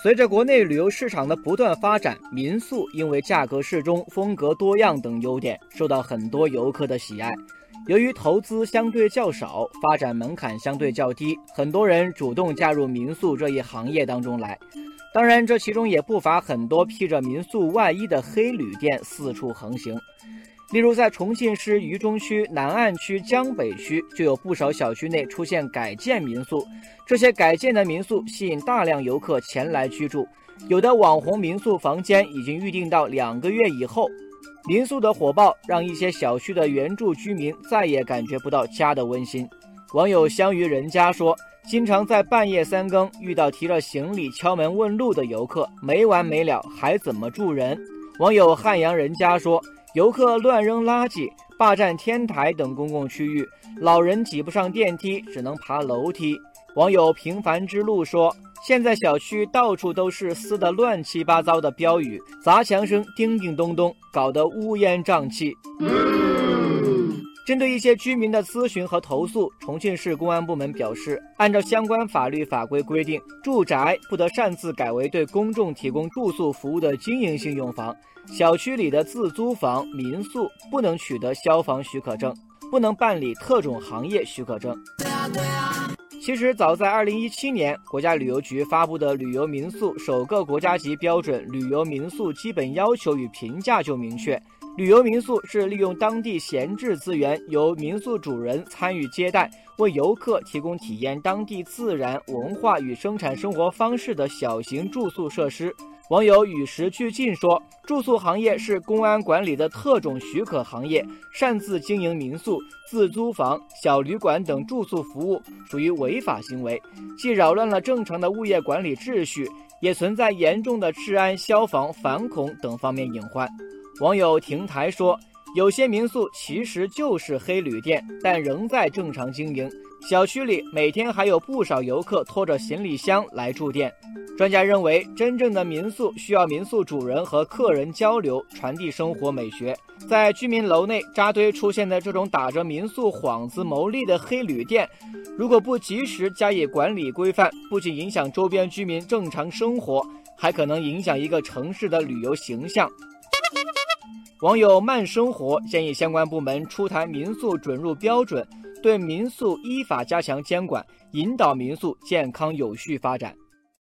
随着国内旅游市场的不断发展，民宿因为价格适中、风格多样等优点，受到很多游客的喜爱。由于投资相对较少，发展门槛相对较低，很多人主动加入民宿这一行业当中来。当然，这其中也不乏很多披着民宿外衣的黑旅店四处横行。例如，在重庆市渝中区、南岸区、江北区，就有不少小区内出现改建民宿。这些改建的民宿吸引大量游客前来居住，有的网红民宿房间已经预定到两个月以后。民宿的火爆，让一些小区的原住居民再也感觉不到家的温馨。网友香于人家说：“经常在半夜三更遇到提着行李敲门问路的游客，没完没了，还怎么住人？”网友汉阳人家说。游客乱扔垃圾、霸占天台等公共区域，老人挤不上电梯，只能爬楼梯。网友平凡之路说：“现在小区到处都是撕得乱七八糟的标语，砸墙声叮叮咚咚，搞得乌烟瘴气。”针对一些居民的咨询和投诉，重庆市公安部门表示，按照相关法律法规规定，住宅不得擅自改为对公众提供住宿服务的经营性用房。小区里的自租房、民宿不能取得消防许可证，不能办理特种行业许可证。其实，早在2017年，国家旅游局发布的《旅游民宿首个国家级标准旅游民宿基本要求与评价》就明确，旅游民宿是利用当地闲置资源，由民宿主人参与接待，为游客提供体验当地自然文化与生产生活方式的小型住宿设施。网友与时俱进说，住宿行业是公安管理的特种许可行业，擅自经营民宿、自租房、小旅馆等住宿服务属于违法行为，既扰乱了正常的物业管理秩序，也存在严重的治安、消防、反恐等方面隐患。网友亭台说，有些民宿其实就是黑旅店，但仍在正常经营，小区里每天还有不少游客拖着行李箱来住店。专家认为，真正的民宿需要民宿主人和客人交流，传递生活美学。在居民楼内扎堆出现的这种打着民宿幌子牟利的黑旅店，如果不及时加以管理规范，不仅影响周边居民正常生活，还可能影响一个城市的旅游形象。网友慢生活建议相关部门出台民宿准入标准，对民宿依法加强监管，引导民宿健康有序发展。